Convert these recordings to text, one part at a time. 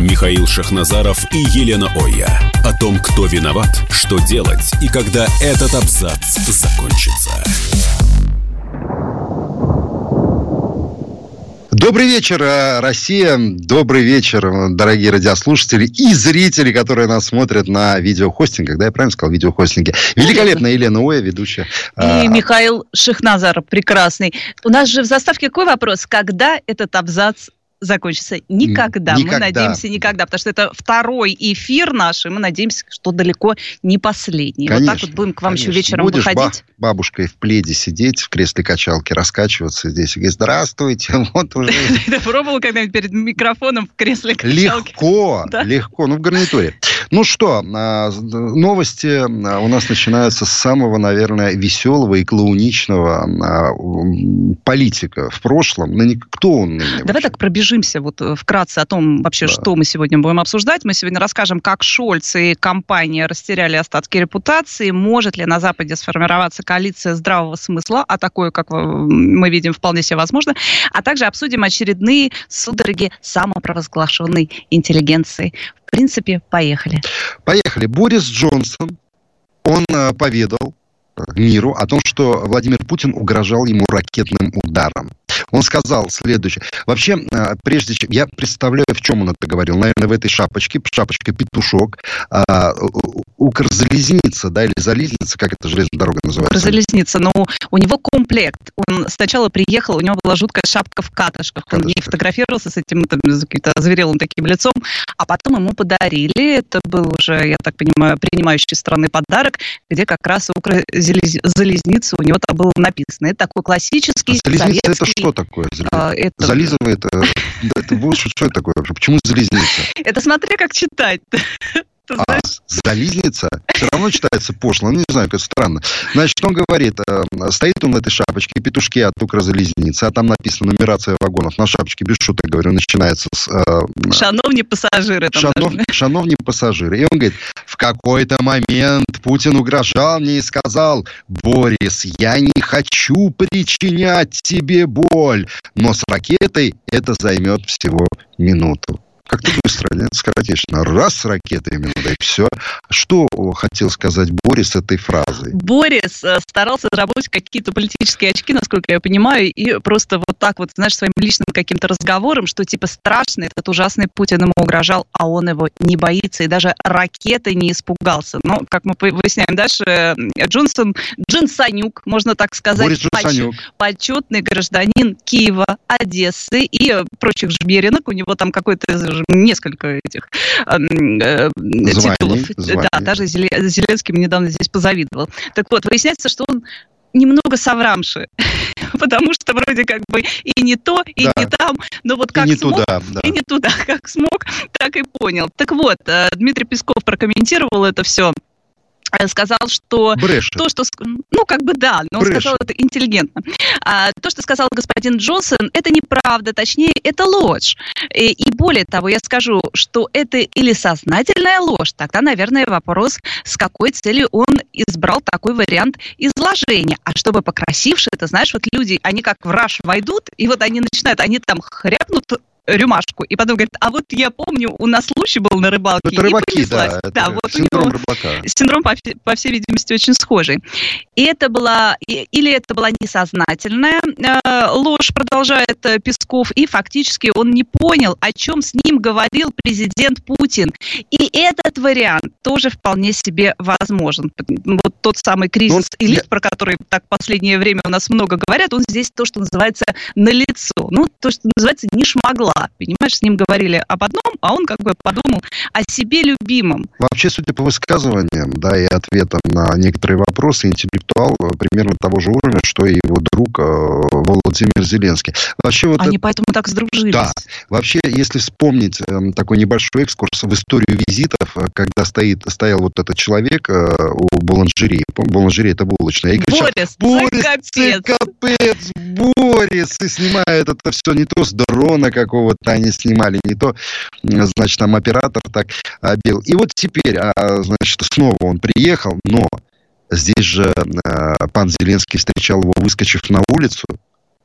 Михаил Шахназаров и Елена Оя. О том, кто виноват, что делать и когда этот абзац закончится. Добрый вечер, э, Россия. Добрый вечер, дорогие радиослушатели и зрители, которые нас смотрят на видеохостингах. Да, я правильно сказал, видеохостинге. Великолепная Елена Оя, ведущая. И а... Михаил Шахназаров, прекрасный. У нас же в заставке какой вопрос? Когда этот абзац закончится никогда. никогда. Мы надеемся никогда, потому что это второй эфир наш, и мы надеемся, что далеко не последний. Конечно, вот так вот будем к вам конечно. еще вечером Будешь выходить. Ба- бабушкой в пледе сидеть, в кресле качалки, раскачиваться здесь и говорить, здравствуйте, вот уже... Ты пробовал когда-нибудь перед микрофоном в кресле качалки? Легко, легко, ну в гарнитуре. Ну что, а, новости а, у нас начинаются с самого, наверное, веселого и клоуничного а, политика в прошлом. Ну, кто он Давай так пробежимся вот э, вкратце о том вообще, да. что мы сегодня будем обсуждать. Мы сегодня расскажем, как Шольц и компания растеряли остатки репутации, может ли на Западе сформироваться коалиция здравого смысла, а такое, как мы видим, вполне себе возможно, а также обсудим очередные судороги самопровозглашенной интеллигенции. В принципе, поехали. Поехали. Борис Джонсон, он э, поведал миру о том, что Владимир Путин угрожал ему ракетным ударом. Он сказал следующее. Вообще, э, прежде чем... Я представляю, в чем он это говорил. Наверное, в этой шапочке, шапочка петушок, а, Укрзалезница, да, или залезница, как это железная дорога называется? Укрзалезница, но у него комплект. Он сначала приехал, у него была жуткая шапка в катышках. Он не фотографировался с этим там, каким-то озверелым таким лицом, а потом ему подарили, это был уже, я так понимаю, принимающий страны подарок, где как раз Укрзалезница у него там было написано. Это такой классический а советский... это что такое? А, это... Зализывает? Э, это, что это такое вообще? Почему залезница? Это смотри, как читать ты а, знаешь. Зализница? Все равно читается пошло. Ну, не знаю, как странно. Значит, он говорит, э, стоит он в этой шапочке, петушки от Укрзалезницы, а там написано нумерация вагонов. На шапочке, без шуток, говорю, начинается с... Э, шановни пассажиры. Там шанов, шановни пассажиры. И он говорит, в какой-то момент Путин угрожал мне и сказал, Борис, я не хочу причинять тебе боль, но с ракетой это займет всего минуту. Как-то быстро, нет, скоротечно. Раз ракеты именно, да и все. Что хотел сказать Борис этой фразой? Борис э, старался заработать какие-то политические очки, насколько я понимаю, и просто вот так вот, знаешь, своим личным каким-то разговором, что типа страшно, этот ужасный Путин ему угрожал, а он его не боится и даже ракеты не испугался. Но, как мы выясняем дальше, э, Джонсон, Джинсанюк, можно так сказать, Борис Джинсанюк. почетный гражданин Киева, Одессы и прочих жмеринок. У него там какой-то несколько этих э, титулов. Званий. Да, даже Зеленский мне недавно здесь позавидовал. Так вот, выясняется, что он немного соврамши, потому что вроде как бы и не то, и да. не там, но вот как и не смог, туда, да. и не туда, как смог, так и понял. Так вот, э, Дмитрий Песков прокомментировал это все сказал, что Брешет. то, что... Ну, как бы да, но Брешет. сказал это интеллигентно. А, то, что сказал господин Джонсон, это неправда, точнее, это ложь. И, и более того, я скажу, что это или сознательная ложь, тогда, наверное, вопрос, с какой целью он избрал такой вариант изложения. А чтобы покрасивше, это знаешь, вот люди, они как в раш войдут, и вот они начинают, они там хряпнут рюмашку. И потом говорит, а вот я помню, у нас случай был на рыбалке. Это рыбаки, да. Это да, вот синдром рыбака. Синдром, по, по всей видимости, очень схожий. И это была, или это была несознательная э, ложь, продолжает э, Песков, и фактически он не понял, о чем с ним говорил президент Путин. И этот вариант тоже вполне себе возможен. Вот тот самый кризис ну, элит, я... про который так в последнее время у нас много говорят, он здесь то, что называется налицо. Ну, то, что называется не Понимаешь, с ним говорили об одном, а он как бы подумал о себе любимом. Вообще, судя по высказываниям, да, и ответам на некоторые вопросы, интеллектуал э, примерно того же уровня, что и его друг э, Владимир Зеленский. Вообще, вот Они это... поэтому так сдружились. Да. Вообще, если вспомнить э, такой небольшой экскурс в историю визитов, э, когда стоит, стоял вот этот человек э, у Буланжери, Буланжери это булочная, и кричал, Борис, Борис, ты капец, Борис, и снимают это все не то с дрона какого-то они снимали, не то, значит, там оператор так бил. И вот теперь, а, значит, снова он приехал, но здесь же пан Зеленский встречал его, выскочив на улицу,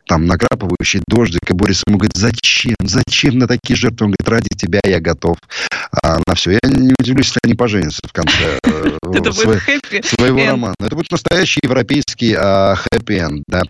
там накрапывающий дождик, и Борис ему говорит, зачем, зачем на такие жертвы? Он говорит, ради тебя я готов а, на все. Я не удивлюсь, если они поженятся в конце э, своего романа. Это будет настоящий европейский а, хэппи-энд, да.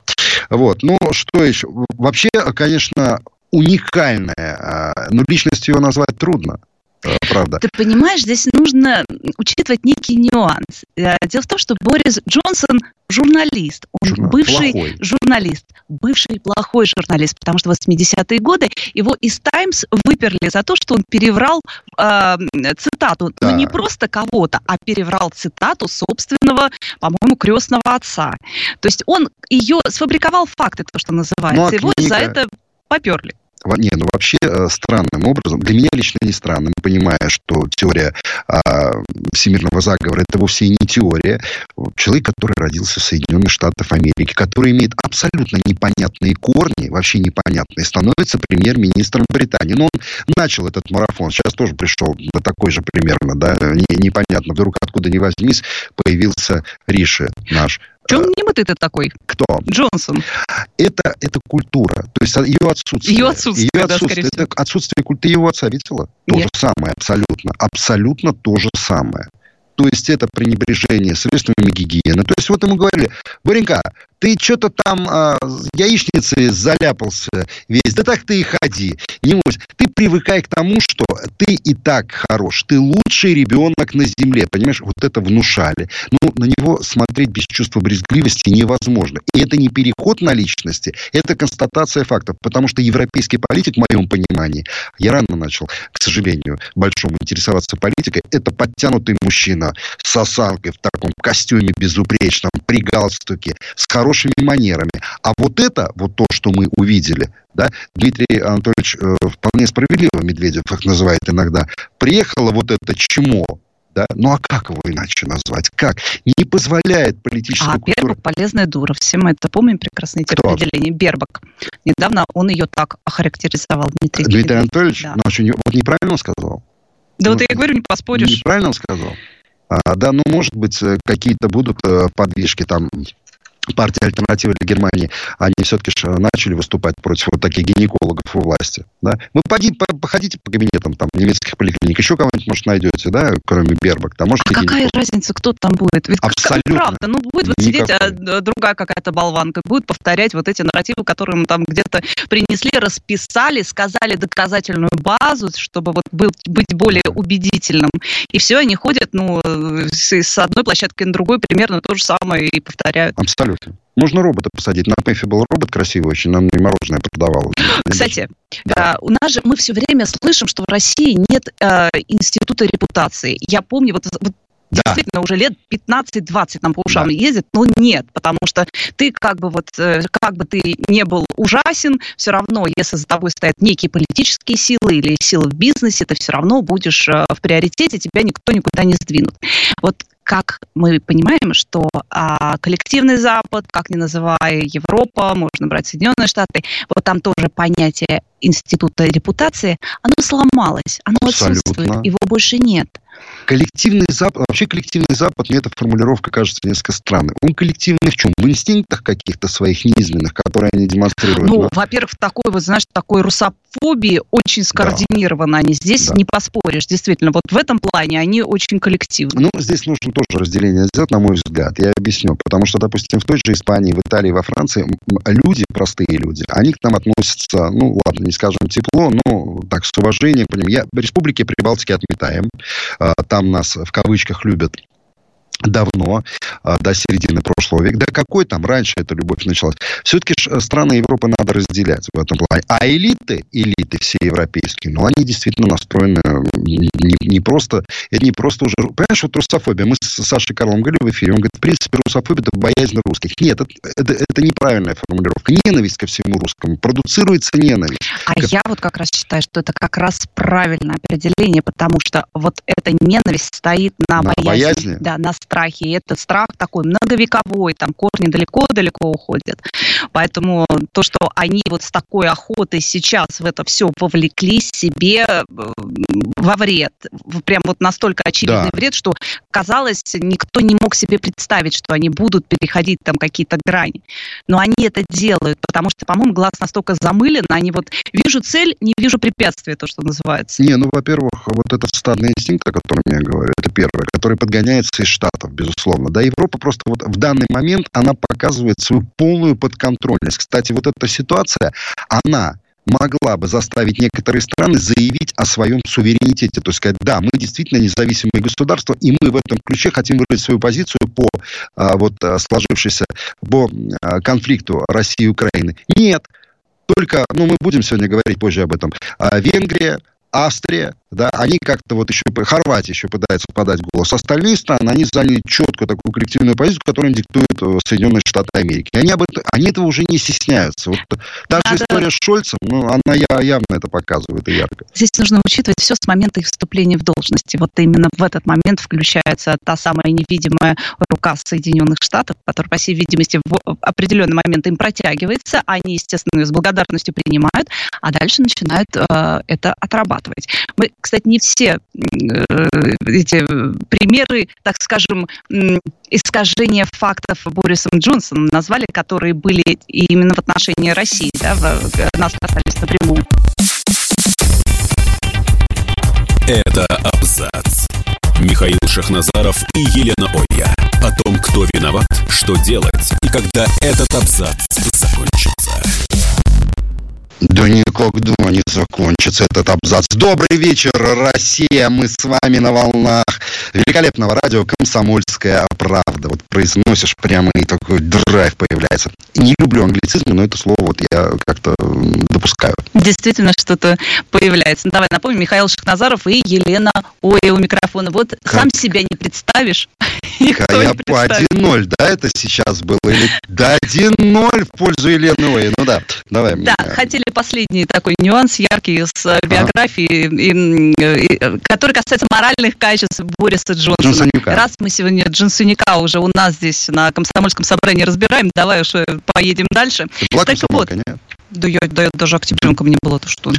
Вот, ну, что еще? Вообще, конечно, уникальная, а, но личностью его назвать трудно. Э, правда. Ты понимаешь, здесь нужно учитывать некий нюанс. Э, дело в том, что Борис Джонсон журналист, он Журнал. бывший плохой. журналист, бывший плохой журналист, потому что в 80-е годы его из «Таймс» выперли за то, что он переврал э, цитату, да. ну не просто кого-то, а переврал цитату собственного, по-моему, крестного отца. То есть он ее сфабриковал факты, то, что называется, ну, а его за это поперли. Не, ну вообще э, странным образом, для меня лично не странным, понимая, что теория а, всемирного заговора это вовсе не теория. Человек, который родился в Соединенных Штатах Америки, который имеет абсолютно непонятные корни, вообще непонятные, становится премьер-министром Британии. Но он начал этот марафон, сейчас тоже пришел на такой же примерно, да, не, непонятно, вдруг откуда ни возьмись появился Риши наш чем не вот это такой? Кто? Джонсон. Это, это культура. То есть ее отсутствие. Ее отсутствие, ее отсутствие. Да, это отсутствие культуры. Ты его отца видела? То Нет. же самое, абсолютно. Абсолютно то же самое. То есть это пренебрежение средствами гигиены. То есть вот ему говорили, Боренька, ты что-то там а, яичницей заляпался весь, да так ты и ходи. Не можешь. Ты привыкай к тому, что ты и так хорош, ты лучший ребенок на земле, понимаешь? Вот это внушали. Ну, на него смотреть без чувства брезгливости невозможно. И это не переход на личности, это констатация фактов, потому что европейский политик, в моем понимании, я рано начал, к сожалению, большому интересоваться политикой, это подтянутый мужчина с осанкой в таком костюме безупречном, при галстуке, с хорошим хорошими манерами. А вот это, вот то, что мы увидели, да, Дмитрий Анатольевич э, вполне справедливо, Медведев их называет иногда, приехало вот это чмо, да? Ну а как его иначе назвать? Как? Не позволяет политическая а, культура... Бербак полезная дура. Все мы это помним, прекрасно эти определения. Бербак. Недавно он ее так охарактеризовал, Дмитрий Дмитрий Анатольевич? Да. Ну, а что, вот неправильно сказал? Да ну, вот я говорю, не поспоришь. Неправильно сказал? А, да, ну, может быть, э, какие-то будут э, подвижки там партия альтернативы для Германии, они все-таки начали выступать против вот таких гинекологов у власти. Да? Вы поди, походите по кабинетам там, немецких поликлиник, еще кого-нибудь, может, найдете, да, кроме Бербак. Там, может, а какая разница, кто там будет? Ведь Абсолютно. правда, ну будет вот сидеть а, другая какая-то болванка, будет повторять вот эти нарративы, которые мы там где-то принесли, расписали, сказали доказательную базу, чтобы вот был, быть более убедительным. И все, они ходят, ну, с, с одной площадки на другой примерно то же самое и повторяют. Абсолютно Абсолютно. Можно робота посадить. На ПЭФе был робот красивый очень, нам и мороженое продавал. Кстати, да. у нас же мы все время слышим, что в России нет э, института репутации. Я помню, вот, вот да. действительно уже лет 15-20 нам по ушам да. ездит, но нет, потому что ты как бы вот, э, как бы ты не был ужасен, все равно, если за тобой стоят некие политические силы или силы в бизнесе, ты все равно будешь э, в приоритете, тебя никто никуда не сдвинут. Вот как мы понимаем, что а, коллективный Запад, как ни называя Европа, можно брать Соединенные Штаты, вот там тоже понятие института репутации, оно сломалось, оно Абсолютно. отсутствует, его больше нет. Коллективный Запад, вообще коллективный Запад, мне эта формулировка кажется несколько странной. Он коллективный в чем? В инстинктах каких-то своих низменных, которые они демонстрируют. Ну, но... во-первых, такой, вот, знаешь, такой русофобии очень скоординированы да. они. Здесь да. не поспоришь, действительно. Вот в этом плане они очень коллективны. Ну, здесь нужно тоже разделение сделать, на мой взгляд. Я объясню. Потому что, допустим, в той же Испании, в Италии, во Франции люди, простые люди, они к нам относятся, ну, ладно, не скажем тепло, но так, с уважением. Я республики Прибалтики отметаем. А, там нас в кавычках любят давно, а, до середины прошлого века. Да какой там раньше эта любовь началась? Все-таки страны Европы надо разделять в этом плане. А элиты, элиты все европейские, ну, они действительно настроены не, не просто, это не просто уже, понимаешь, вот русофобия. Мы с Сашей Карлом говорили в эфире, он говорит, в принципе, русофобия – это боязнь русских. Нет, это, это, это неправильная формулировка. Ненависть ко всему русскому. Продуцируется ненависть. А как... я вот как раз считаю, что это как раз правильное определение, потому что вот эта ненависть стоит на, на боязни, боязни, да, на страхе. И этот страх такой многовековой, там корни далеко-далеко уходят. Поэтому то, что они вот с такой охотой сейчас в это все повлекли себе э, во вред, прям вот настолько очевидный да. вред, что казалось, никто не мог себе представить, что они будут переходить там какие-то грани. Но они это делают, потому что, по-моему, глаз настолько замылен, они вот вижу цель, не вижу препятствия, то, что называется. Не, ну, во-первых, вот этот стадный инстинкт, о котором я говорю, это первое, который подгоняется из Штатов, безусловно. Да, Европа просто вот в данный момент, она показывает свою полную подконтрольность. Кстати, вот эта ситуация, она могла бы заставить некоторые страны заявить о своем суверенитете. То есть сказать, да, мы действительно независимое государство, и мы в этом ключе хотим выразить свою позицию по а, вот а, сложившейся, по а, конфликту России и Украины. Нет. Только, ну, мы будем сегодня говорить позже об этом. А, Венгрия, Австрия, да, они как-то вот еще, Хорватия еще пытается подать голос. Остальные страны, они заняли четко такую коллективную позицию, которую диктуют э, Соединенные Штаты Америки. Они, об этом, они этого уже не стесняются. Вот та же история с Шольцем, ну, она явно это показывает и ярко. Здесь нужно учитывать все с момента их вступления в должности. Вот именно в этот момент включается та самая невидимая рука Соединенных Штатов, которая, по всей видимости, в определенный момент им протягивается, они, естественно, ее с благодарностью принимают, а дальше начинают э, это отрабатывать. Мы, кстати, не все э, эти примеры, так скажем, искажения фактов Борисом Джонсоном назвали, которые были именно в отношении России, да, в, нас касались напрямую. Это абзац. Михаил Шахназаров и Елена Оя. О том, кто виноват, что делать и когда этот абзац закончится. Да никогда не закончится этот абзац. Добрый вечер, Россия. Мы с вами на волнах великолепного радио «Комсомольская правда». Вот произносишь прямо и такой драйв появляется. Не люблю англицизмы, но это слово вот я как-то допускаю. Действительно что-то появляется. Давай напомним, Михаил Шахназаров и Елена Ой у микрофона. Вот как? сам себя не представишь. Никто я по 1-0, да, это сейчас было? Или да, 1-0 в пользу Елены Ой. Ну да, давай. Да, хотели последний такой нюанс яркий с э, биографией, ага. который касается моральных качеств Бориса Джонсона. Джонсонюка. Раз мы сегодня Джонсонюка уже у нас здесь на комсомольском собрании разбираем, давай уж э, поедем дальше. так вот, нет? Да я, да, даже октябренком не было, то что?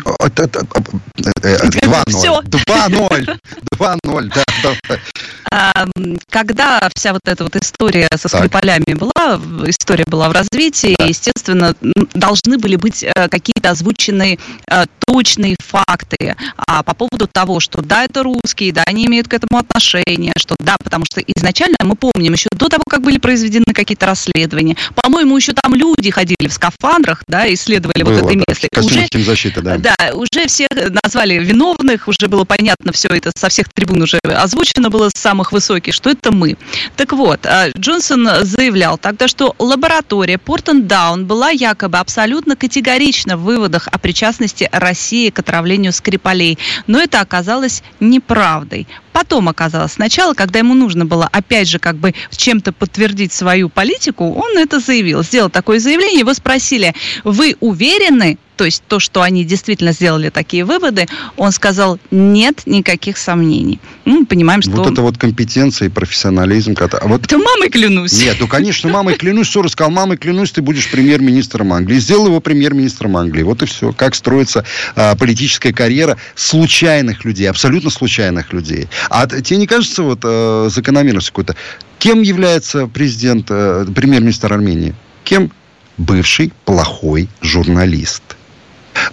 2-0. 2-0. 2-0, да, да. Когда вся вот эта вот история со Скрипалями была, история была в развитии, да. естественно, должны были быть э, какие-то озвученные э, точные факты а, по поводу того, что да, это русские, да, они имеют к этому отношение, что да, потому что изначально мы помним, еще до того, как были произведены какие-то расследования, по-моему, еще там люди ходили в скафандрах, да, исследовали Было, вот это да, место. Уже, защиты, да. Да, уже всех назвали виновных, уже было понятно все это, со всех трибун уже озвучено было с самых высоких, что это мы. Так вот, а, Джонсон заявлял тогда, что лаборатория Портендаун была якобы абсолютно категорична в выводах о причастности России к отравлению Скрипалей, но это оказалось неправдой. Потом оказалось, сначала, когда ему нужно было, опять же, как бы чем-то подтвердить свою политику, он это заявил, сделал такое заявление, его спросили, вы уверены, то есть то, что они действительно сделали такие выводы, он сказал, нет никаких сомнений. Ну, мы понимаем, что... Вот это вот компетенция и профессионализм. А вот... Это мамой клянусь. Нет, ну, конечно, мамой клянусь. Сорос сказал, мамой клянусь, ты будешь премьер-министром Англии. Сделал его премьер-министром Англии. Вот и все. Как строится а, политическая карьера случайных людей, абсолютно случайных людей. А тебе не кажется вот а, закономерностью какой-то? Кем является президент, а, премьер-министр Армении? Кем? Бывший плохой журналист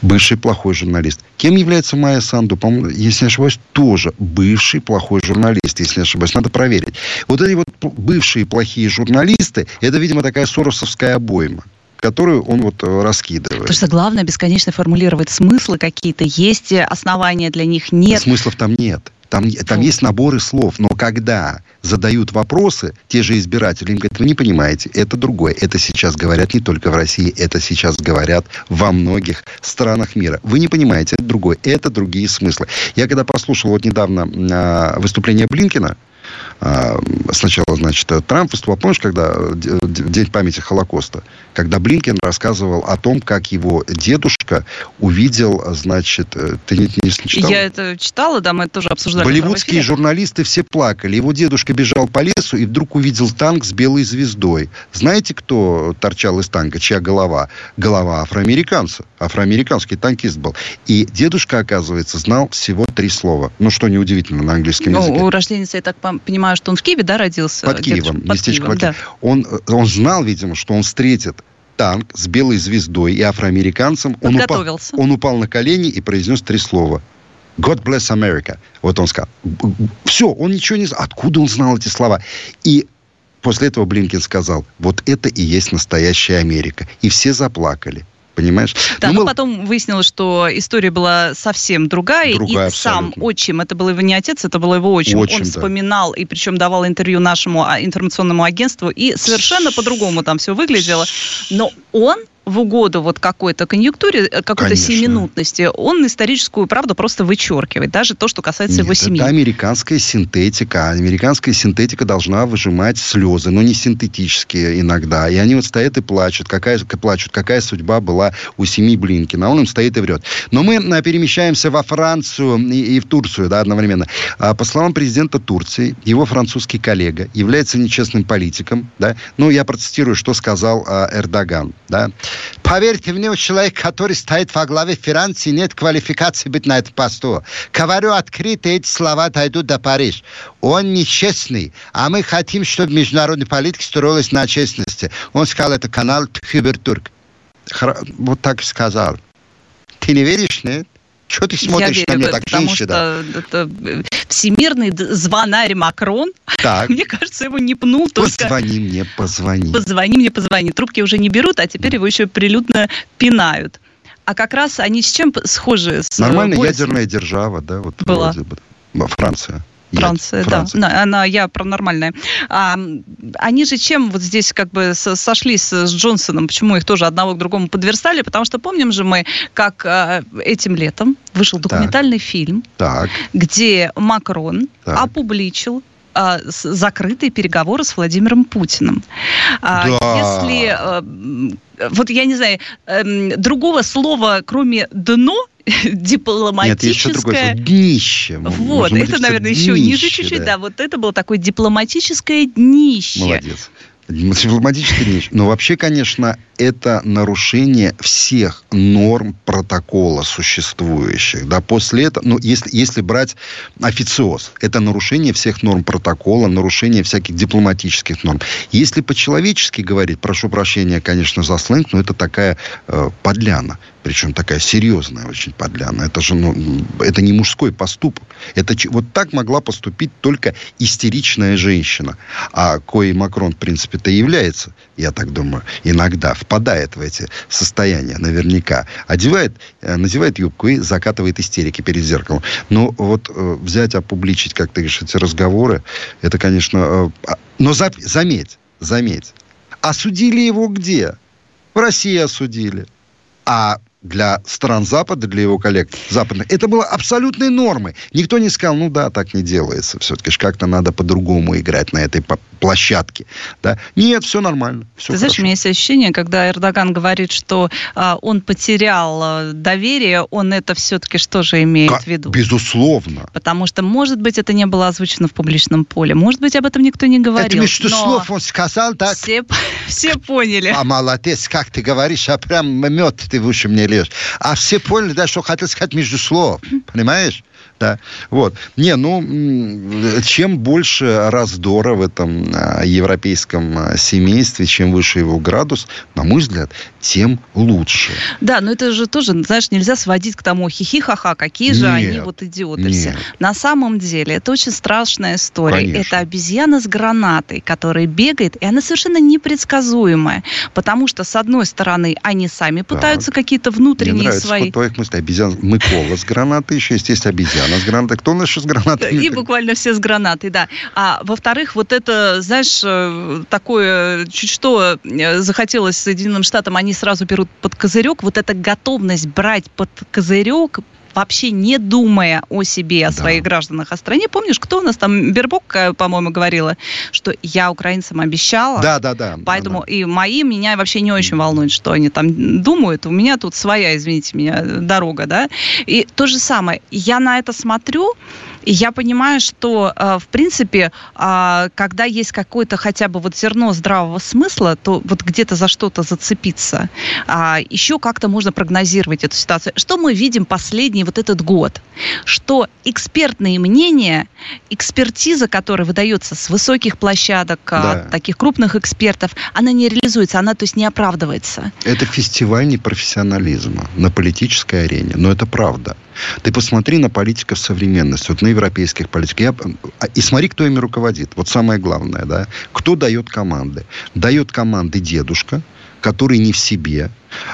бывший плохой журналист. Кем является Майя Санду? По-моему, если не ошибаюсь, тоже бывший плохой журналист, если не ошибаюсь. Надо проверить. Вот эти вот бывшие плохие журналисты, это, видимо, такая соросовская обойма которую он вот э, раскидывает. Потому что главное бесконечно формулировать смыслы какие-то. Есть основания для них, нет. Смыслов там нет. Там, там есть наборы слов, но когда задают вопросы, те же избиратели им говорят, вы не понимаете, это другое. Это сейчас говорят не только в России, это сейчас говорят во многих странах мира. Вы не понимаете, это другое. Это другие смыслы. Я когда послушал вот недавно э, выступление Блинкина, а, сначала, значит, Трамп выступал, помнишь, когда День памяти Холокоста, когда Блинкен рассказывал о том, как его дедушка увидел, значит, э, ты не, не читал? Я это читала, да, мы это тоже обсуждали. Болливудские журналисты все плакали. Его дедушка бежал по лесу и вдруг увидел танк с белой звездой. Знаете, кто торчал из танка, чья голова? Голова афроамериканца. Афроамериканский танкист был. И дедушка, оказывается, знал всего три слова. Ну, что неудивительно на английском ну, языке. У рождения, я так понимаю, что он в Киеве, да, родился? Под Киевом, под местечко Киевом, да. Он, он знал, видимо, что он встретит танк с белой звездой и афроамериканцем. Он упал, он упал на колени и произнес три слова. God bless America. Вот он сказал. Все, он ничего не знал. Откуда он знал эти слова? И после этого Блинкин сказал, вот это и есть настоящая Америка. И все заплакали. Понимаешь? Да, ну, но мы... потом выяснилось, что история была совсем другая. другая и абсолютно. сам отчим, это был его не отец, это был его отчим. отчим Он да. вспоминал и причем давал интервью нашему а, информационному агентству. И совершенно по-другому там все выглядело. Но он в угоду вот какой-то конъюнктуре, э, какой-то сиюминутности, он историческую правду просто вычеркивает, даже то, что касается Нет, его семьи. Это американская синтетика. Американская синтетика должна выжимать слезы, но не синтетические иногда. И они вот стоят и плачут, какая, плачут, какая судьба была у семьи Блинкина. Он им стоит и врет. Но мы а, перемещаемся во Францию и, и в Турцию да, одновременно. А, по словам президента Турции, его французский коллега является нечестным политиком. Да? Ну, я процитирую, что сказал а, Эрдоган. Да? Поверьте мне, у человека, который стоит во главе Франции, нет квалификации быть на этом посту. Говорю открыто, эти слова дойдут до Париж. Он нечестный, а мы хотим, чтобы международная политика строилась на честности. Он сказал, это канал Хюбертурк. Вот так сказал. Ты не веришь, нет? Что ты смотришь я на меня так, потому женщина? что это всемирный звонарь Макрон, так. мне кажется, его не пнул только... Позвони мне, позвони. Позвони мне, позвони. Трубки уже не берут, а теперь его еще прилюдно пинают. А как раз они с чем схожи? С Нормальная ядерная держава, да? Вот Была. Франция. Франция, Франция. да. Она, я про нормальная. А, они же чем вот здесь как бы сошлись с Джонсоном? Почему их тоже одного к другому подверстали? Потому что помним же мы, как а, этим летом вышел документальный так. фильм, так. где Макрон так. опубличил а, закрытые переговоры с Владимиром Путиным. А, да. Если вот я не знаю, эм, другого слова, кроме дно, дипломатическое... Нет, еще другое днище. Вот, это, наверное, еще ниже чуть-чуть, да. да. Вот это было такое дипломатическое днище. Молодец. Дипломатический речь. Но вообще, конечно, это нарушение всех норм протокола существующих. Да, после этого, ну, если, если брать официоз, это нарушение всех норм протокола, нарушение всяких дипломатических норм. Если по-человечески говорить, прошу прощения, конечно, за сленг, но это такая э, подляна причем такая серьезная очень подляна. Это же, ну, это не мужской поступок. Это вот так могла поступить только истеричная женщина. А кое Макрон, в принципе-то, является, я так думаю, иногда впадает в эти состояния, наверняка. Одевает, э, надевает юбку и закатывает истерики перед зеркалом. Но вот э, взять, опубличить, как ты говоришь, эти разговоры, это, конечно... Э, но за, заметь, заметь, осудили его где? В России осудили. А для стран Запада, для его коллег западных, это было абсолютной нормой. Никто не сказал, ну да, так не делается. Все-таки как-то надо по-другому играть на этой площадке. Да? Нет, все нормально. Все Ты знаешь, у меня есть ощущение, когда Эрдоган говорит, что а, он потерял а, доверие, он это все-таки что же имеет как? в виду? Безусловно. Потому что, может быть, это не было озвучено в публичном поле. Может быть, об этом никто не говорил. Это между слов он сказал, так? Все, все поняли. А молодец, как ты говоришь, а прям мед ты в уши мне лезешь. А все поняли, да, что хотел сказать между слов. Понимаешь? Да. Вот. Не, ну, чем больше раздора в этом а, европейском а, семействе, чем выше его градус, на мой взгляд, тем лучше. Да, но это же тоже, знаешь, нельзя сводить к тому хихи-ха-ха, какие же нет, они вот идиоты нет. все. На самом деле, это очень страшная история. Конечно. Это обезьяна с гранатой, которая бегает, и она совершенно непредсказуемая, потому что, с одной стороны, они сами пытаются какие-то внутренние Мне нравится свои... твоих мыслей. Обезьян... Мыкола с гранатой еще есть, есть обезьяна она с гранатой, кто у нас еще с гранатами? И буквально все с гранатой, да. А во-вторых, вот это, знаешь, э, такое, чуть что э, захотелось Соединенным Штатам, они сразу берут под козырек, вот эта готовность брать под козырек, вообще не думая о себе, о своих да. гражданах, о стране. Помнишь, кто у нас там, Бербок, э, по-моему, говорила, что я украинцам обещала. Да, да, да. Поэтому да. и мои меня вообще не очень волнует, что они там думают. У меня тут своя, извините меня, дорога, да. И то же самое. Я на это смотрю, и я понимаю, что, э, в принципе, а, когда есть какое-то хотя бы вот зерно здравого смысла, то вот где-то за что-то зацепиться. А, Еще как-то можно прогнозировать эту ситуацию. Что мы видим последний вот этот год? Что экспертные мнения, экспертиза, которая выдается с высоких площадок, а, да. таких крупных экспертов, она не реализуется, она, то есть, не оправдывается. Это фестиваль непрофессионализма на политической арене, но это правда. Ты посмотри на политиков современности, вот на европейских политиков. Я, а, и смотри, кто ими руководит. Вот самое главное, да. Кто дает команды? Дает команды дедушка, который не в себе,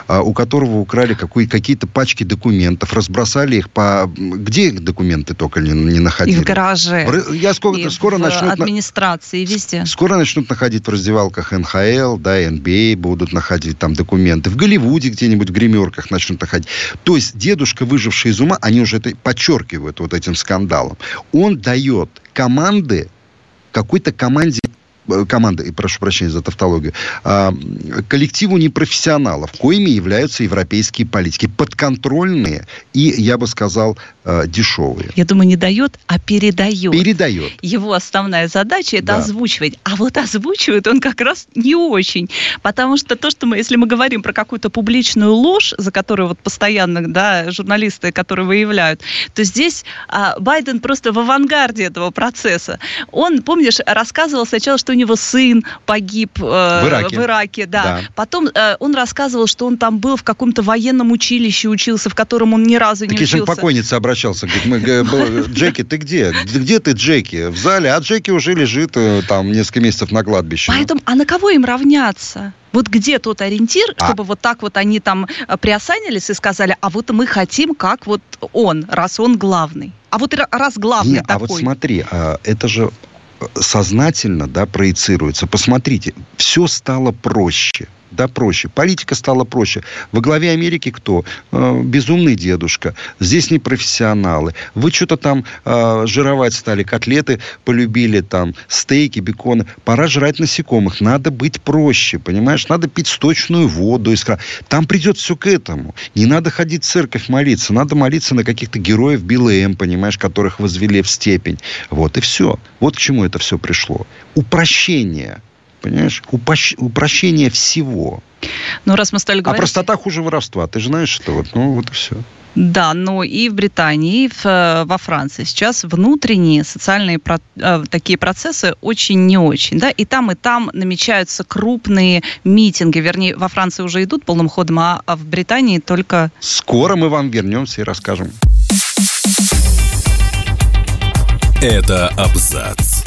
а, у которого украли какие-то пачки документов, разбросали их по... Где документы только не, не находили? И в гараже. Я скоро, и скоро в начнут... администрации, везде. Скоро начнут находить в раздевалках НХЛ, да, НБА будут находить там документы. В Голливуде где-нибудь в гримерках начнут находить. То есть дедушка, выживший из ума, они уже это подчеркивают вот этим скандалом. Он дает команды какой-то команде Э, команды, и прошу прощения за тавтологию, а, коллективу непрофессионалов, коими являются европейские политики, подконтрольные и, я бы сказал, э, дешевые. Я думаю, не дает, а передает. Передает. Его основная задача это да. озвучивать. А вот озвучивает он как раз не очень. Потому что то, что мы, если мы говорим про какую-то публичную ложь, за которую вот постоянно, да, журналисты, которые выявляют, то здесь а, Байден просто в авангарде этого процесса. Он, помнишь, рассказывал сначала, что него сын погиб э, в Ираке. В Ираке да. да. Потом э, он рассказывал, что он там был в каком-то военном училище учился, в котором он ни разу не учился. Так покойница обращался, говорит, Джеки, ты где? Где ты, Джеки? В зале, а Джеки уже лежит э, там несколько месяцев на кладбище. Поэтому, а на кого им равняться? Вот где тот ориентир, а. чтобы вот так вот они там э, приосанились и сказали, а вот мы хотим, как вот он, раз он главный. А вот раз главный Не, такой. А вот смотри, а, это же сознательно да, проецируется. Посмотрите, все стало проще да, проще. Политика стала проще. Во главе Америки кто? Э, безумный дедушка. Здесь не профессионалы. Вы что-то там э, жировать стали, котлеты полюбили, там, стейки, беконы. Пора жрать насекомых. Надо быть проще, понимаешь? Надо пить сточную воду из крана. Там придет все к этому. Не надо ходить в церковь молиться. Надо молиться на каких-то героев БЛМ, понимаешь, которых возвели в степень. Вот и все. Вот к чему это все пришло. Упрощение Понимаешь? Упощ... Упрощение всего. Ну, раз мы стали говорить... А простота хуже воровства. Ты же знаешь, что вот, ну, вот и все. Да, но и в Британии, и в, э, во Франции сейчас внутренние социальные про, э, такие процессы очень не очень, да, и там и там намечаются крупные митинги, вернее, во Франции уже идут полным ходом, а, а в Британии только... Скоро мы вам вернемся и расскажем. Это абзац.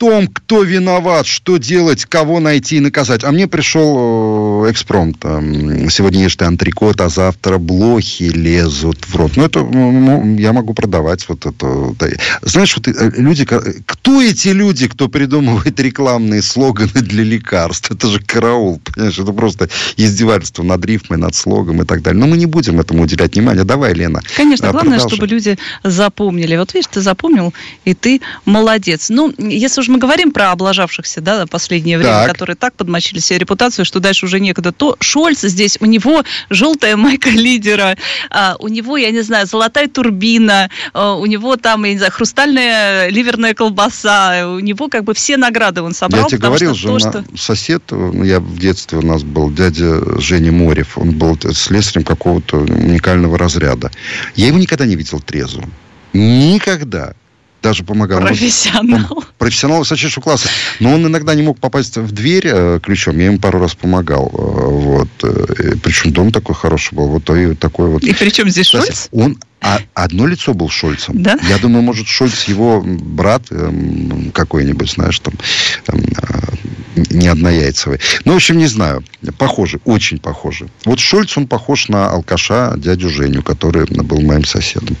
том, кто виноват, что делать, кого найти и наказать. А мне пришел э, экспромт. Сегодня ешь ты антрикот, а завтра блохи лезут в рот. Ну, это ну, я могу продавать вот это. Знаешь, вот э, люди... Кто эти люди, кто придумывает рекламные слоганы для лекарств? Это же караул, понимаешь? Это просто издевательство над рифмой, над слогом и так далее. Но мы не будем этому уделять внимания. Давай, Лена. Конечно, э, главное, продолжи. чтобы люди запомнили. Вот видишь, ты запомнил, и ты молодец. Ну, если уж мы говорим про облажавшихся, да, последнее время, так. которые так подмочили себе репутацию, что дальше уже некогда, то Шольц здесь, у него желтая майка лидера, а, у него, я не знаю, золотая турбина, а, у него там, я не знаю, хрустальная ливерная колбаса, у него как бы все награды он собрал. Я тебе говорил, что жена, что... сосед, ну, я в детстве у нас был дядя Женя Морев, он был слесарем какого-то уникального разряда. Я его никогда не видел трезвым. Никогда даже помогал. Профессионал. Он, профессионал высочайшего класса. Но он иногда не мог попасть в дверь э, ключом. Я ему пару раз помогал. Э, вот. Э, причем дом такой хороший был. Вот и такой вот. И причем здесь Шольц? Он а одно лицо был Шольцем. Да? Я думаю, может, Шольц его брат э, какой-нибудь, знаешь, там, там э, не однояйцевый. Ну, в общем, не знаю. Похоже, очень похоже. Вот Шольц, он похож на алкаша дядю Женю, который был моим соседом.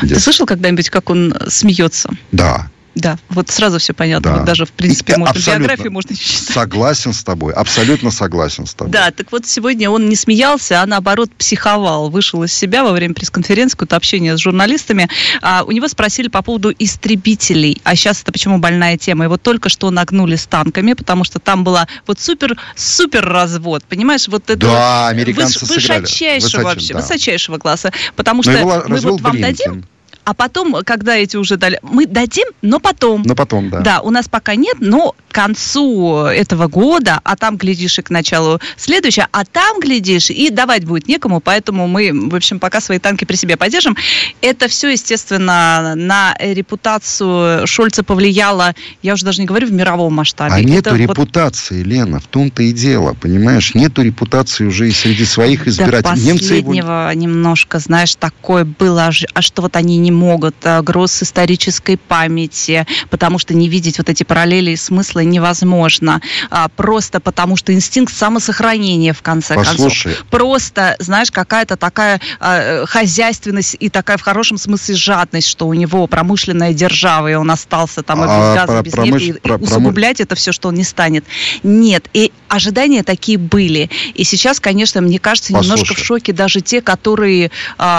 Ты слышал когда-нибудь, как он смеется? Да, да, вот сразу все понятно. Да. Вот даже, в принципе, можно, биографию можно читать. Согласен с тобой, абсолютно согласен с тобой. Да, так вот сегодня он не смеялся, а наоборот психовал, вышел из себя во время пресс-конференции, какое-то общение с журналистами. А, у него спросили по поводу истребителей. А сейчас это почему больная тема? Его только что нагнули с танками, потому что там была вот супер, супер развод, понимаешь? Вот это да, американцы выш, высочайшего сыграли. вообще, да. высочайшего класса. Потому что мы вот вам дадим а потом, когда эти уже дали, мы дадим, но потом. Но потом, да. Да, у нас пока нет, но к концу этого года, а там, глядишь, и к началу следующего, а там, глядишь, и давать будет некому, поэтому мы, в общем, пока свои танки при себе поддержим. Это все, естественно, на репутацию Шольца повлияло, я уже даже не говорю в мировом масштабе. А нету Это репутации, вот... Лена, в том-то и дело, понимаешь? Нету репутации уже и среди своих избирателей. До последнего его... немножко, знаешь, такое было, а что вот они не могут, а, груз исторической памяти, потому что не видеть вот эти параллели и смыслы невозможно. А, просто потому что инстинкт самосохранения, в конце Послушай. концов. Просто, знаешь, какая-то такая а, хозяйственность и такая в хорошем смысле жадность, что у него промышленная держава, и он остался там и без а, газа, про, без промыш... нефти, и про, усугублять это все, что он не станет. Нет, и ожидания такие были. И сейчас, конечно, мне кажется, Послушай. немножко в шоке даже те, которые,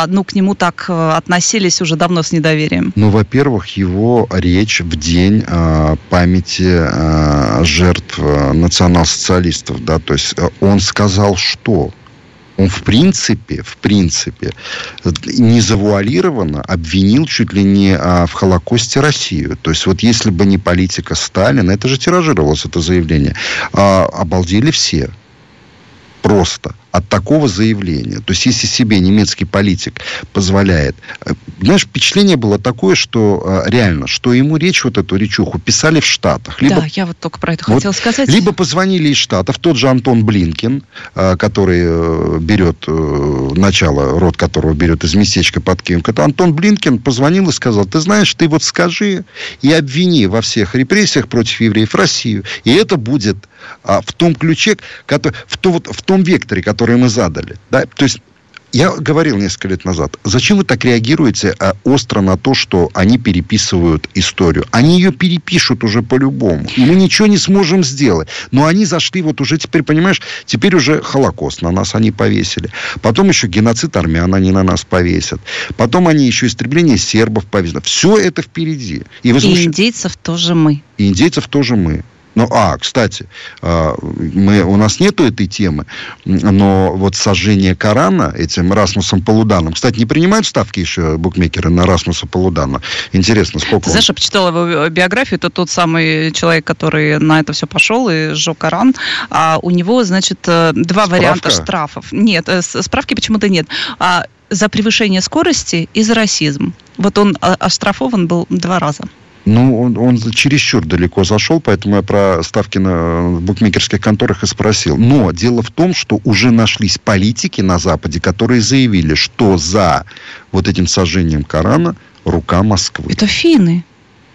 ну, к нему так э, относились уже давно с недоверием? Ну, во-первых, его речь в день э, памяти э, жертв э, национал-социалистов, да, то есть э, он сказал, что он в принципе, в принципе, не завуалированно обвинил чуть ли не а, в Холокосте Россию. То есть вот если бы не политика Сталина, это же тиражировалось, это заявление, а, обалдели все. Просто от такого заявления. То есть, если себе немецкий политик позволяет... Э, знаешь, впечатление было такое, что э, реально, что ему речь, вот эту речуху, писали в Штатах. Либо, да, я вот только про это вот, хотела сказать. Либо позвонили из Штатов, тот же Антон Блинкин, э, который берет начало, род которого берет из местечка под Киевом. Антон Блинкин позвонил и сказал, ты знаешь, ты вот скажи и обвини во всех репрессиях против евреев Россию. И это будет а, в том ключе, в, то, в том векторе, который которые мы задали. Да? То есть я говорил несколько лет назад, зачем вы так реагируете а, остро на то, что они переписывают историю? Они ее перепишут уже по-любому. И мы ничего не сможем сделать. Но они зашли вот уже теперь, понимаешь, теперь уже Холокост на нас они повесили. Потом еще геноцид армян они на нас повесят. Потом они еще истребление сербов повесят. Все это впереди. И, возмущ... и индейцев тоже мы. И индейцев тоже мы. Ну, а, кстати, а, мы, у нас нету этой темы, но вот сожжение Корана этим Расмусом Полуданом. Кстати, не принимают ставки еще букмекеры на Расмуса Полудана? Интересно, сколько Ты Знаешь, я почитала его биографию, это тот самый человек, который на это все пошел и сжег Коран. А у него, значит, э, два Справка? варианта штрафов. Нет, э, справки почему-то нет. А за превышение скорости и за расизм. Вот он а, оштрафован был два раза. Ну, он, он чересчур далеко зашел, поэтому я про ставки на букмекерских конторах и спросил. Но дело в том, что уже нашлись политики на Западе, которые заявили, что за вот этим сожжением Корана рука Москвы. Это финны.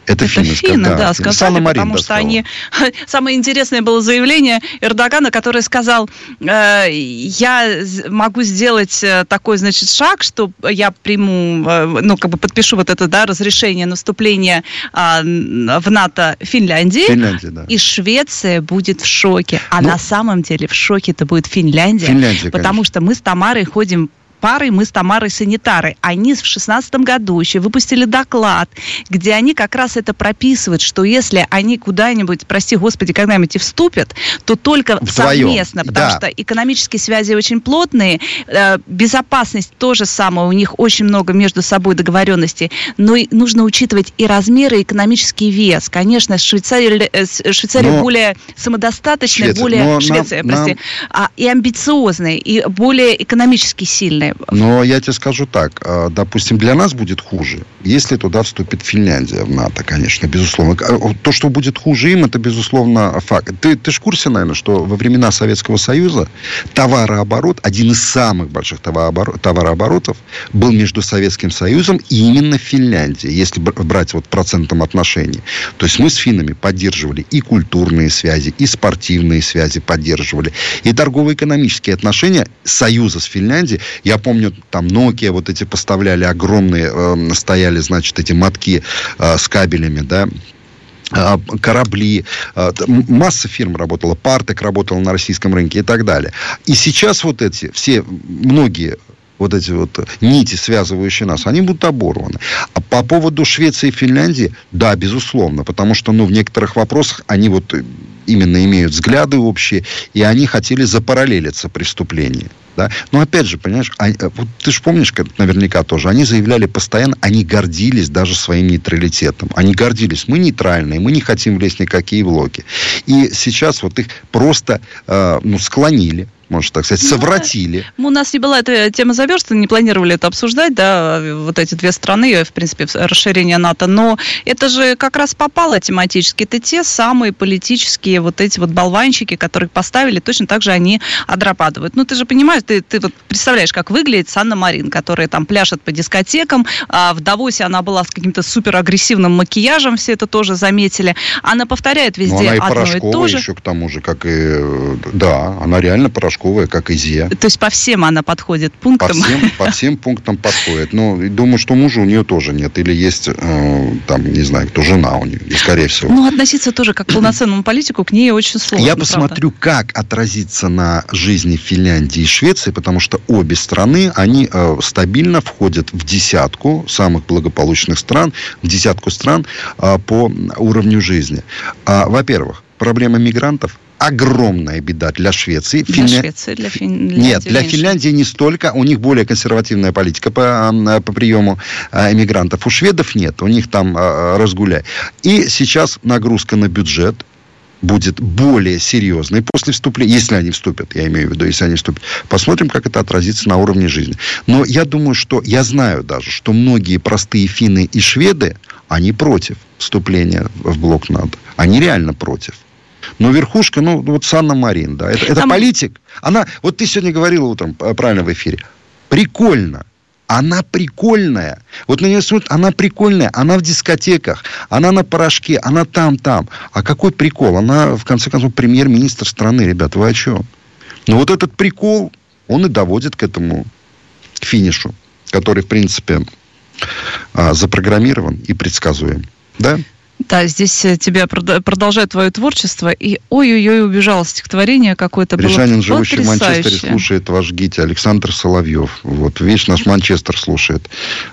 Это, это финны, финны да, да сказали, Санна потому что сказала. они... Самое интересное было заявление Эрдогана, который сказал, э, я могу сделать э, такой, значит, шаг, что я приму, э, ну, как бы подпишу вот это, да, разрешение наступления э, в НАТО Финляндии, Финляндия, да. и Швеция будет в шоке. А ну, на самом деле в шоке это будет Финляндия, Финляндия потому конечно. что мы с Тамарой ходим парой мы с Тамарой санитары. Они в шестнадцатом году еще выпустили доклад, где они как раз это прописывают, что если они куда-нибудь, прости господи, когда-нибудь и вступят, то только Вдвоем. совместно, потому да. что экономические связи очень плотные, э, безопасность тоже самое, у них очень много между собой договоренностей, но и нужно учитывать и размеры, и экономический вес. Конечно, Швейцария, э, Швейцария но... более самодостаточная, Швеция. более... Но Швеция, нам, прости. Нам... А, и амбициозная, и более экономически сильная Но я тебе скажу так. А, допустим, для нас будет хуже, если туда вступит Финляндия в НАТО, конечно, безусловно. А, то, что будет хуже им, это, безусловно, факт. Ты, ты же в курсе, наверное, что во времена Советского Союза товарооборот, один из самых больших товарооборот, товарооборотов, был между Советским Союзом и именно Финляндией, если брать вот процентом отношений. То есть мы с финнами поддерживали и культурные связи, и спортивные связи поддерживали, и торгово-экономические отношения Союза с Финляндией. Я помню, там Nokia вот эти поставляли огромные, э, стояли, значит, эти мотки э, с кабелями, да, э, корабли, э, масса фирм работала, Партек работала на российском рынке и так далее. И сейчас вот эти все, многие вот эти вот нити, связывающие нас, они будут оборваны. А по поводу Швеции и Финляндии, да, безусловно, потому что, ну, в некоторых вопросах они вот именно имеют взгляды общие, и они хотели запараллелиться преступление. Да? Но опять же, понимаешь, они, э, вот ты же помнишь, наверняка тоже, они заявляли постоянно, они гордились даже своим нейтралитетом. Они гордились, мы нейтральные, мы не хотим влезть в никакие блоки. И сейчас вот их просто э, ну, склонили можно так сказать, ну, совратили. Ну, у нас не была эта тема заверстана, не планировали это обсуждать, да, вот эти две страны, в принципе, расширение НАТО, но это же как раз попало тематически. Это те самые политические вот эти вот болванчики, которых поставили, точно так же они отрабатывают. Ну, ты же понимаешь, ты, ты вот представляешь, как выглядит Санна Марин, которая там пляшет по дискотекам, а в Давосе она была с каким-то супер агрессивным макияжем, все это тоже заметили. Она повторяет везде Но она и одно и то же. еще к тому же, как и... Да, она реально порошковая порошковая, как ИЗЕ. То есть по всем она подходит пунктам? По всем, по всем пунктам подходит. Ну, думаю, что мужа у нее тоже нет. Или есть, э, там, не знаю, кто жена у нее, и скорее всего. Ну, относиться тоже как к полноценному политику к ней очень сложно. Я посмотрю, правда? как отразится на жизни Финляндии и Швеции, потому что обе страны, они э, стабильно входят в десятку самых благополучных стран, в десятку стран э, по уровню жизни. А, во-первых, проблема мигрантов – огромная беда для Швеции. Для Финля... Швеции, для Финляндии Нет, для меньше. Финляндии не столько. У них более консервативная политика по, по приему иммигрантов. У шведов нет, у них там а, разгуляй. И сейчас нагрузка на бюджет будет более серьезной после вступления, если они вступят, я имею в виду, если они вступят. Посмотрим, как это отразится на уровне жизни. Но я думаю, что, я знаю даже, что многие простые финны и шведы, они против вступления в блок НАТО. Они реально против. Но верхушка, ну, вот Санна Марин, да, это, это Там... политик. Она, вот ты сегодня говорила утром, правильно в эфире, прикольно. Она прикольная. Вот на нее смотрят, она прикольная. Она в дискотеках, она на порошке, она там-там. А какой прикол? Она, в конце концов, премьер-министр страны, ребят, вы о чем? Ну, вот этот прикол, он и доводит к этому финишу, который, в принципе, а, запрограммирован и предсказуем. Да? Да, здесь э, тебя продолжает твое творчество. И ой-ой-ой, убежало стихотворение какое-то было Рижанин, живущий в Манчестере, слушает ваш гите Александр Соловьев. Вот, весь наш Манчестер слушает.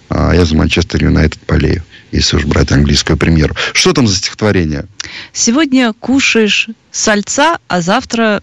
А я за Манчестер Юнайтед болею, если уж брать английскую премьеру. Что там за стихотворение? Сегодня кушаешь сальца, а завтра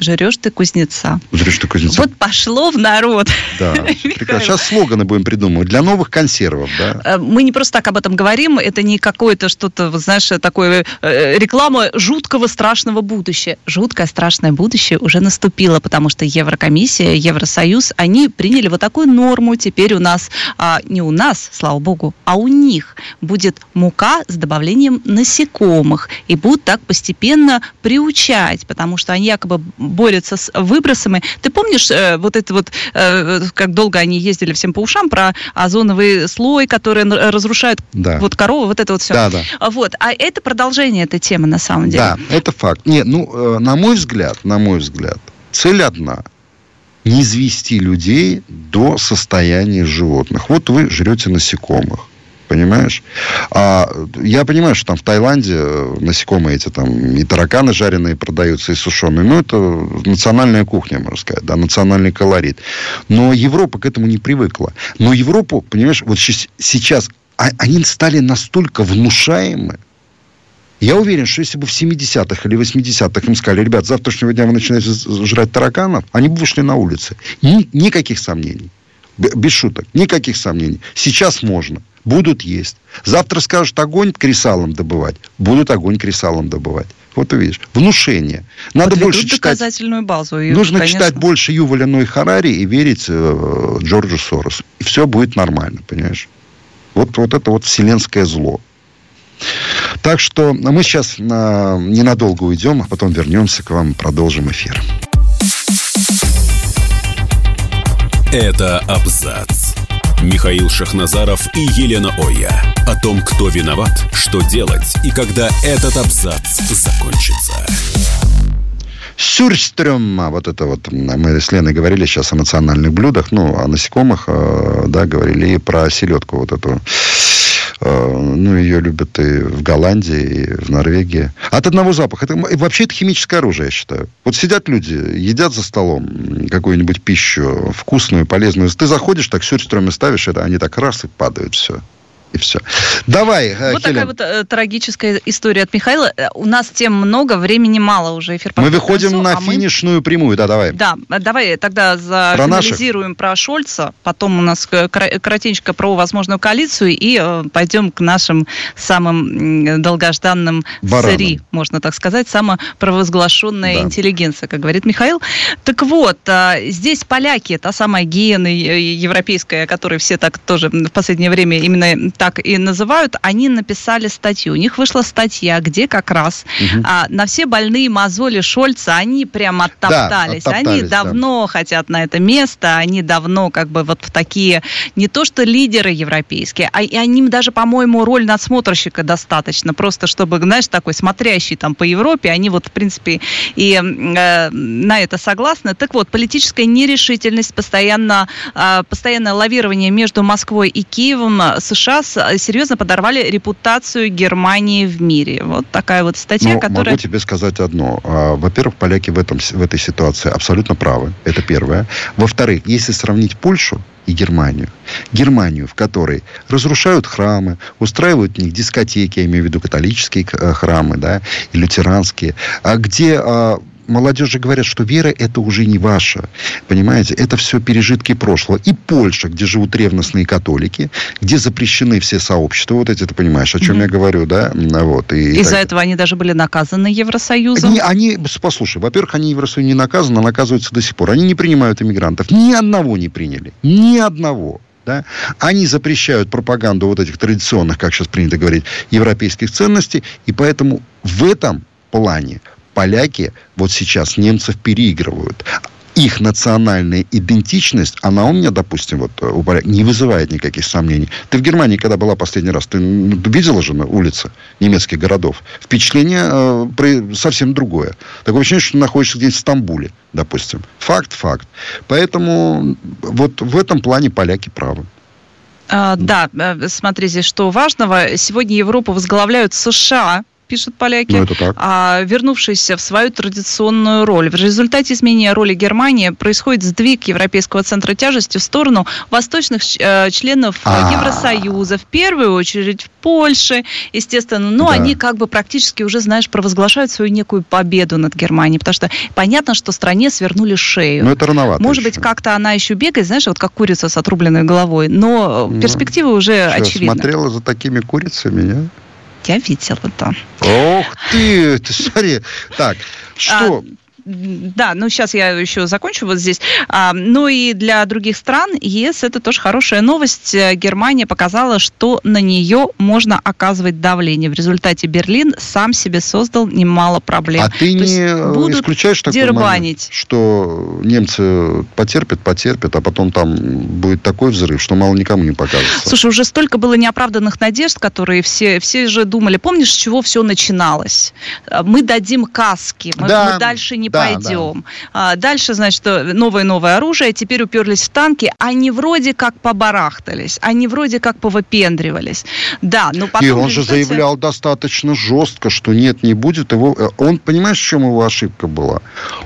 Жрешь ты кузнеца. Жрешь ты кузнеца. Вот пошло в народ. Да, прекрасно. Сейчас слоганы будем придумывать для новых консервов, да? Э, мы не просто так об этом говорим. Это не какое-то что-то, знаешь, такое э, реклама жуткого страшного будущего. Жуткое страшное будущее уже наступило, потому что Еврокомиссия, Евросоюз, они приняли вот такую норму. Теперь у нас, а, не у нас, слава богу, а у них будет мука с добавлением насекомых. И будут так постепенно приучать, потому что они якобы борются с выбросами. Ты помнишь э, вот это вот, э, как долго они ездили всем по ушам про озоновый слой, который разрушает да. вот корову, вот это вот все. Да, да. Вот. А это продолжение этой темы на самом деле. Да, это факт. Нет, ну, э, на мой взгляд, на мой взгляд, цель одна не извести людей до состояния животных. Вот вы жрете насекомых понимаешь? А я понимаю, что там в Таиланде э, насекомые эти там и тараканы жареные продаются, и сушеные. Ну, это национальная кухня, можно сказать, да, национальный колорит. Но Европа к этому не привыкла. Но Европу, понимаешь, вот сейчас а, они стали настолько внушаемы, я уверен, что если бы в 70-х или 80-х им сказали, ребят, с завтрашнего дня вы начинаете жрать тараканов, они бы вышли на улицы. Ни, никаких сомнений. Без шуток. Никаких сомнений. Сейчас можно будут есть. Завтра скажут огонь кресалом добывать, будут огонь кресалом добывать. Вот увидишь. Внушение. Надо больше читать. доказательную базу. И, Нужно конечно... читать больше Юваля Ной Харари и верить э, Джорджу Соросу. И все будет нормально, понимаешь? Вот, вот это вот вселенское зло. Так что мы сейчас на, ненадолго уйдем, а потом вернемся к вам и продолжим эфир. Это абзац. Михаил Шахназаров и Елена Оя. О том, кто виноват, что делать и когда этот абзац закончится. Сюрстрём, вот это вот, мы с Леной говорили сейчас о национальных блюдах, ну, о насекомых, э, да, говорили и про селедку вот эту. Э, ну, ее любят и в Голландии, и в Норвегии. От одного запаха. Это, вообще это химическое оружие, я считаю. Вот сидят люди, едят за столом какую-нибудь пищу вкусную, полезную. Ты заходишь, так сюрстроме ставишь, это они так раз и падают, все и все. Давай, э, Вот Хелен. такая вот э, трагическая история от Михаила. Э, у нас тем много, времени мало уже эфир Мы выходим концу, на а финишную мы... прямую, да, давай. Да, давай тогда зафинализируем про, про Шольца, потом у нас коротенько про возможную коалицию и э, пойдем к нашим самым долгожданным Баранам. СРИ, можно так сказать, самопровозглашенная да. интеллигенция, как говорит Михаил. Так вот, э, здесь поляки, та самая гиена европейская, которой все так тоже в последнее время именно так и называют, они написали статью. У них вышла статья, где как раз угу. а, на все больные мозоли Шольца они прям оттоптались. Да, оттоптались они давно да. хотят на это место, они давно как бы вот в такие, не то что лидеры европейские, а и они даже, по-моему, роль надсмотрщика достаточно, просто чтобы, знаешь, такой смотрящий там по Европе, они вот, в принципе, и э, на это согласны. Так вот, политическая нерешительность, постоянно, э, постоянное лавирование между Москвой и Киевом, США Э, серьезно подорвали репутацию Германии в мире. Вот такая вот статья, ну, которая... Могу тебе сказать одно. А, во-первых, поляки в, этом, в этой ситуации абсолютно правы. Это первое. Во-вторых, если сравнить Польшу, и Германию. Германию, в которой разрушают храмы, устраивают в них дискотеки, я имею в виду католические э, храмы, да, и лютеранские, а где а, молодежи говорят, что вера это уже не ваша. Понимаете, это все пережитки прошлого. И Польша, где живут ревностные католики, где запрещены все сообщества. Вот эти, ты понимаешь, о чем mm-hmm. я говорю, да? Вот, и Из-за этого они даже были наказаны Евросоюзом? Они, они, послушай, во-первых, они Евросоюзом не наказаны, а наказываются до сих пор. Они не принимают иммигрантов. Ни одного не приняли. Ни одного. Да? Они запрещают пропаганду вот этих традиционных, как сейчас принято говорить, европейских ценностей. И поэтому в этом плане поляки вот сейчас немцев переигрывают их национальная идентичность, она у меня, допустим, вот у поляк, не вызывает никаких сомнений. Ты в Германии, когда была последний раз, ты видела же на улице немецких городов? Впечатление э, совсем другое. Такое ощущение, что ты находишься где-то в Стамбуле, допустим. Факт, факт. Поэтому вот в этом плане поляки правы. А, да, э, смотрите, что важного. Сегодня Европу возглавляют США, пишут поляки, ну. А, вернувшись в свою традиционную роль. В результате изменения роли Германии происходит сдвиг Европейского центра тяжести в сторону восточных э, членов А-а-а. Евросоюза, в первую очередь в Польше, естественно. Но да. они как бы практически уже, знаешь, провозглашают свою некую победу над Германией, потому что понятно, что стране свернули шею. Ну, это рановато Может еще. быть, как-то она еще бегает, знаешь, вот как курица с отрубленной головой, но ну, перспективы уже что, очевидны. смотрела за такими курицами, нет? Я видела это. Ох ты, ты смотри. Так, что? А, да, ну сейчас я еще закончу вот здесь. А, ну и для других стран ЕС это тоже хорошая новость. Германия показала, что на нее можно оказывать давление. В результате Берлин сам себе создал немало проблем. А ты То не исключаешь такой дербанить. момент, что немцы потерпят, потерпят, а потом там будет такой взрыв, что мало никому не покажется. Слушай, уже столько было неоправданных надежд, которые все, все же думали. Помнишь, с чего все начиналось? Мы дадим каски, мы, да, мы дальше не да, пойдем. Да. А, дальше, значит, новое-новое оружие, теперь уперлись в танки, они вроде как побарахтались, они вроде как повыпендривались. Да, но потом... И он же заявлял достаточно жестко, что нет, не будет его... Э, он, понимаешь, в чем его ошибка была?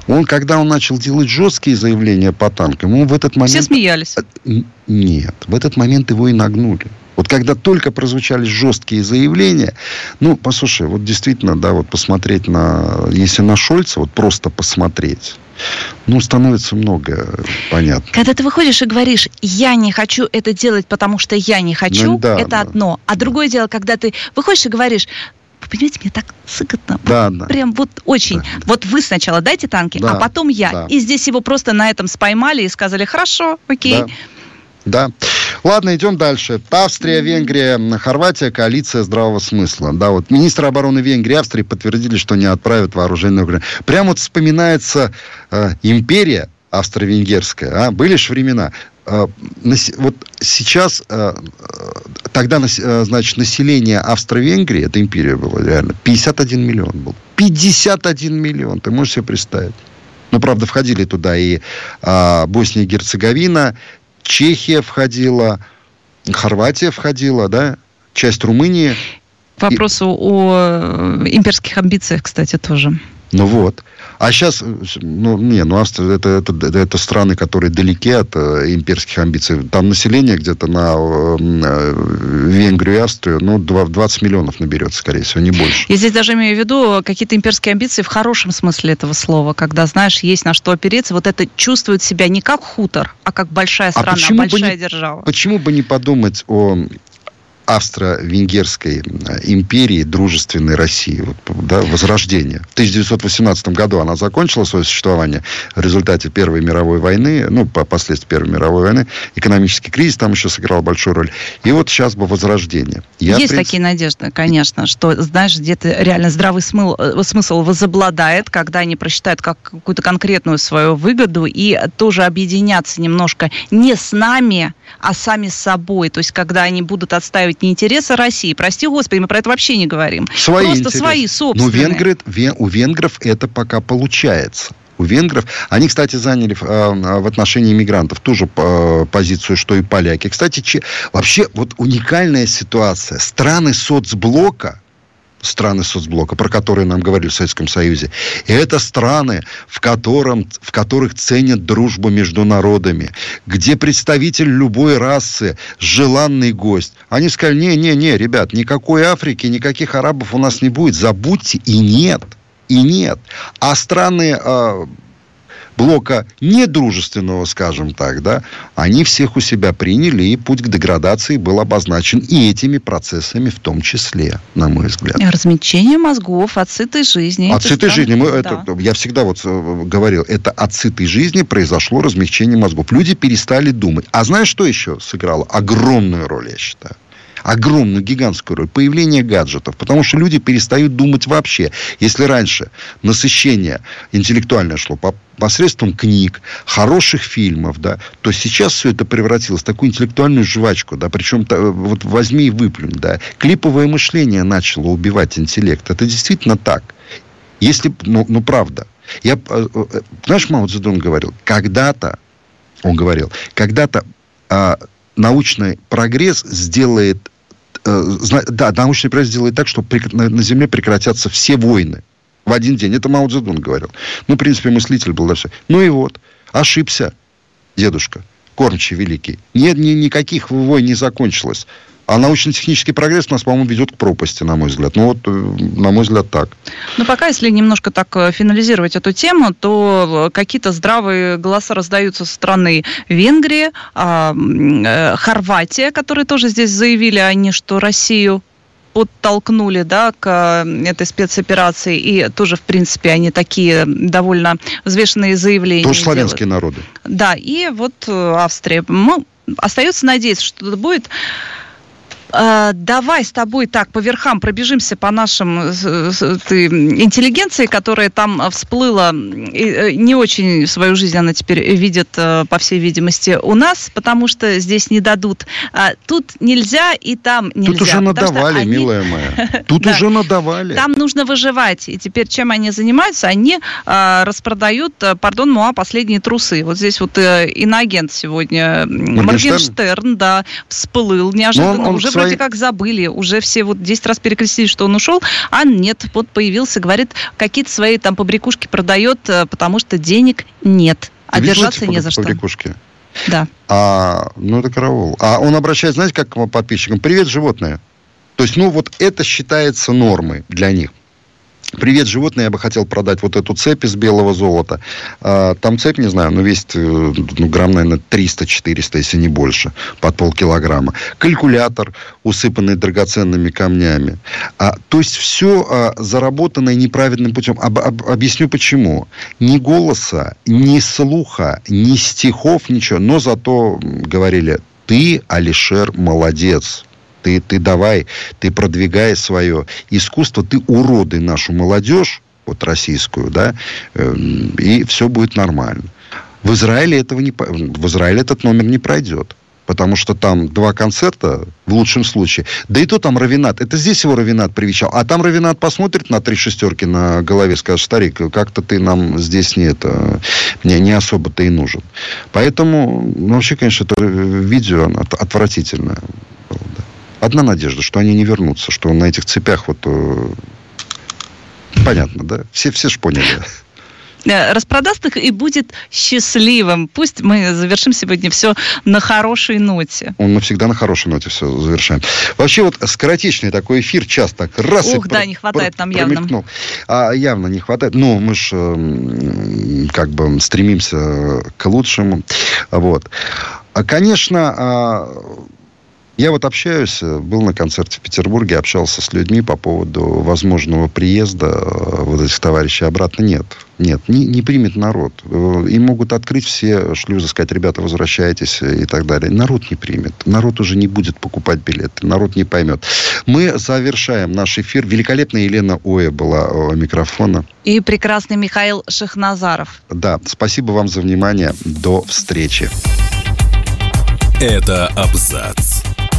Он, когда он начал делать жесткие заявления по танкам, он в этот момент... Все смеялись. Э, нет, в этот момент его и нагнули. Вот когда только прозвучали жесткие заявления, ну, послушай, вот действительно, да, вот посмотреть на, если на Шольца, вот просто посмотреть, ну, становится много понятно. Когда ты выходишь и говоришь, я не хочу это делать, потому что я не хочу, ну, да, это да. одно. А другое дело, когда ты выходишь и говоришь, Вы понимаете, мне так сыкотно. Да, вот, да. Прям вот очень. Да. Вот вы сначала дайте танки, да, а потом я. Да. И здесь его просто на этом споймали и сказали, хорошо, окей. Да. Да. Ладно, идем дальше. Австрия, Венгрия, Хорватия, коалиция здравого смысла. Да, вот министр обороны Венгрии и Австрии подтвердили, что не отправят вооруженные Украину. Прямо вот вспоминается э, империя австро-венгерская. А? Были же времена. Э, вот сейчас, э, тогда, э, значит, население Австро-Венгрии, это империя была реально, 51 миллион был. 51 миллион, ты можешь себе представить? Ну, правда, входили туда и а, Босния и Герцеговина, Чехия входила, Хорватия входила, да, часть Румынии. К вопросу и... о имперских амбициях, кстати, тоже. Ну вот. А сейчас, ну, не, ну, Австрия, это, это, это, это страны, которые далеки от э, имперских амбиций. Там население где-то на э, Венгрию и Австрию, ну, 20 миллионов наберется, скорее всего, не больше. Я здесь даже имею в виду какие-то имперские амбиции в хорошем смысле этого слова, когда, знаешь, есть на что опереться, вот это чувствует себя не как хутор, а как большая а страна, а большая не, держава. Почему бы не подумать о австро-венгерской э, империи, дружественной России, вот, да, возрождения. В 1918 году она закончила свое существование в результате Первой мировой войны, ну, по последствиям Первой мировой войны. Экономический кризис там еще сыграл большую роль. И вот сейчас бы возрождение. Я, Есть принципе... такие надежды, конечно, что, знаешь, где-то реально здравый смысл, э, смысл возобладает, когда они просчитают как какую-то конкретную свою выгоду и тоже объединятся немножко не с нами, а сами с собой. То есть, когда они будут отстаивать не интересы России, прости господи, мы про это вообще не говорим. Свои Просто интересы. свои собственные. Но венгры, у венгров это пока получается у венгров. Они, кстати, заняли э, в отношении иммигрантов ту же э, позицию, что и поляки. Кстати, че, вообще вот уникальная ситуация. Страны соцблока страны соцблока, про которые нам говорили в Советском Союзе. И это страны, в, котором, в которых ценят дружбу между народами, где представитель любой расы, желанный гость. Они сказали, не-не-не, ребят, никакой Африки, никаких арабов у нас не будет, забудьте, и нет. И нет. А страны э, блока недружественного, скажем так, да, они всех у себя приняли, и путь к деградации был обозначен и этими процессами в том числе, на мой взгляд. Размягчение мозгов от сытой жизни. От сытой жизни. Мы, да. это, я всегда вот э, говорил, это от сытой жизни произошло размягчение мозгов. Люди перестали думать. А знаешь, что еще сыграло огромную роль, я считаю? Огромную, гигантскую роль. Появление гаджетов. Потому что люди перестают думать вообще. Если раньше насыщение интеллектуальное шло по посредством книг, хороших фильмов, да, то сейчас все это превратилось в такую интеллектуальную жвачку, да, причем вот возьми и выплюнь, да. Клиповое мышление начало убивать интеллект. Это действительно так. Если, ну, ну правда. Я, э, э, знаешь, Мао Цзэдун говорил, когда-то, он говорил, когда-то а, научный прогресс сделает э, да, научный прогресс сделает так, что на Земле прекратятся все войны в один день. Это Мао Цзэдун говорил. Ну, в принципе, мыслитель был. Да, все. Ну и вот, ошибся дедушка, кормчий великий. Нет, ни, никаких войн не закончилось. А научно-технический прогресс нас, по-моему, ведет к пропасти, на мой взгляд. Ну вот, э, на мой взгляд, так. Но пока, если немножко так э, финализировать эту тему, то э, какие-то здравые голоса раздаются со стороны Венгрии, а, Хорватия, которые тоже здесь заявили они, что Россию подтолкнули да, к этой спецоперации, и тоже, в принципе, они такие довольно взвешенные заявления Тоже славянские делают. народы. Да, и вот Австрия. Мы, остается надеяться, что это будет давай с тобой так по верхам пробежимся по нашим ты, интеллигенции, которая там всплыла. И э, не очень свою жизнь она теперь видит, э, по всей видимости, у нас, потому что здесь не дадут. А тут нельзя и там нельзя. Тут уже надавали, они... милая моя. Тут да. уже надавали. Там нужно выживать. И теперь чем они занимаются? Они а, распродают, э, пардон, Муа, последние трусы. Вот здесь вот иноагент сегодня, Моргенштерн, Моргенштерн да, всплыл неожиданно. уже вроде как забыли, уже все вот 10 раз перекрестились, что он ушел, а нет, вот появился, говорит, какие-то свои там побрякушки продает, э, потому что денег нет, а держаться не за что. Побрякушки? Да. А, ну, это караул. А он обращается, знаете, как к подписчикам? Привет, животное. То есть, ну, вот это считается нормой для них. Привет, животные, я бы хотел продать вот эту цепь из белого золота. А, там цепь, не знаю, ну, весит э, ну, грамм, наверное, 300-400, если не больше, под полкилограмма. Калькулятор, усыпанный драгоценными камнями. А, то есть все а, заработанное неправильным путем. Об, об, объясню почему. Ни голоса, ни слуха, ни стихов, ничего. Но зато говорили, ты, Алишер, молодец ты, ты давай, ты продвигай свое искусство, ты уроды нашу молодежь, вот российскую, да, эм, и все будет нормально. В Израиле этого не, в Израиле этот номер не пройдет. Потому что там два концерта, в лучшем случае. Да и то там Равинат. Это здесь его Равинат привечал. А там Равинат посмотрит на три шестерки на голове, скажет, старик, как-то ты нам здесь не это, не, не особо-то и нужен. Поэтому, ну, вообще, конечно, это видео отвратительное. Одна надежда, что они не вернутся, что на этих цепях вот... Э, понятно, да? Все, все ж поняли э, распродаст их и будет счастливым. Пусть мы завершим сегодня все на хорошей ноте. Он навсегда на хорошей ноте все завершаем. Вообще вот скоротечный такой эфир, час так раз Ух, и да, про- не хватает про- нам явно. А явно не хватает. Ну, мы же э, как бы стремимся к лучшему. Вот. А, конечно, а, я вот общаюсь, э, был на концерте в Петербурге, общался с людьми по поводу возможного приезда э, вот этих товарищей обратно. Нет, нет, не, не примет народ. Э, им могут открыть все шлюзы, сказать, ребята, возвращайтесь и так далее. Народ не примет. Народ уже не будет покупать билеты. Народ не поймет. Мы завершаем наш эфир. Великолепная Елена Оя была у микрофона. И прекрасный Михаил Шахназаров. Да, спасибо вам за внимание. До встречи. Это абзац.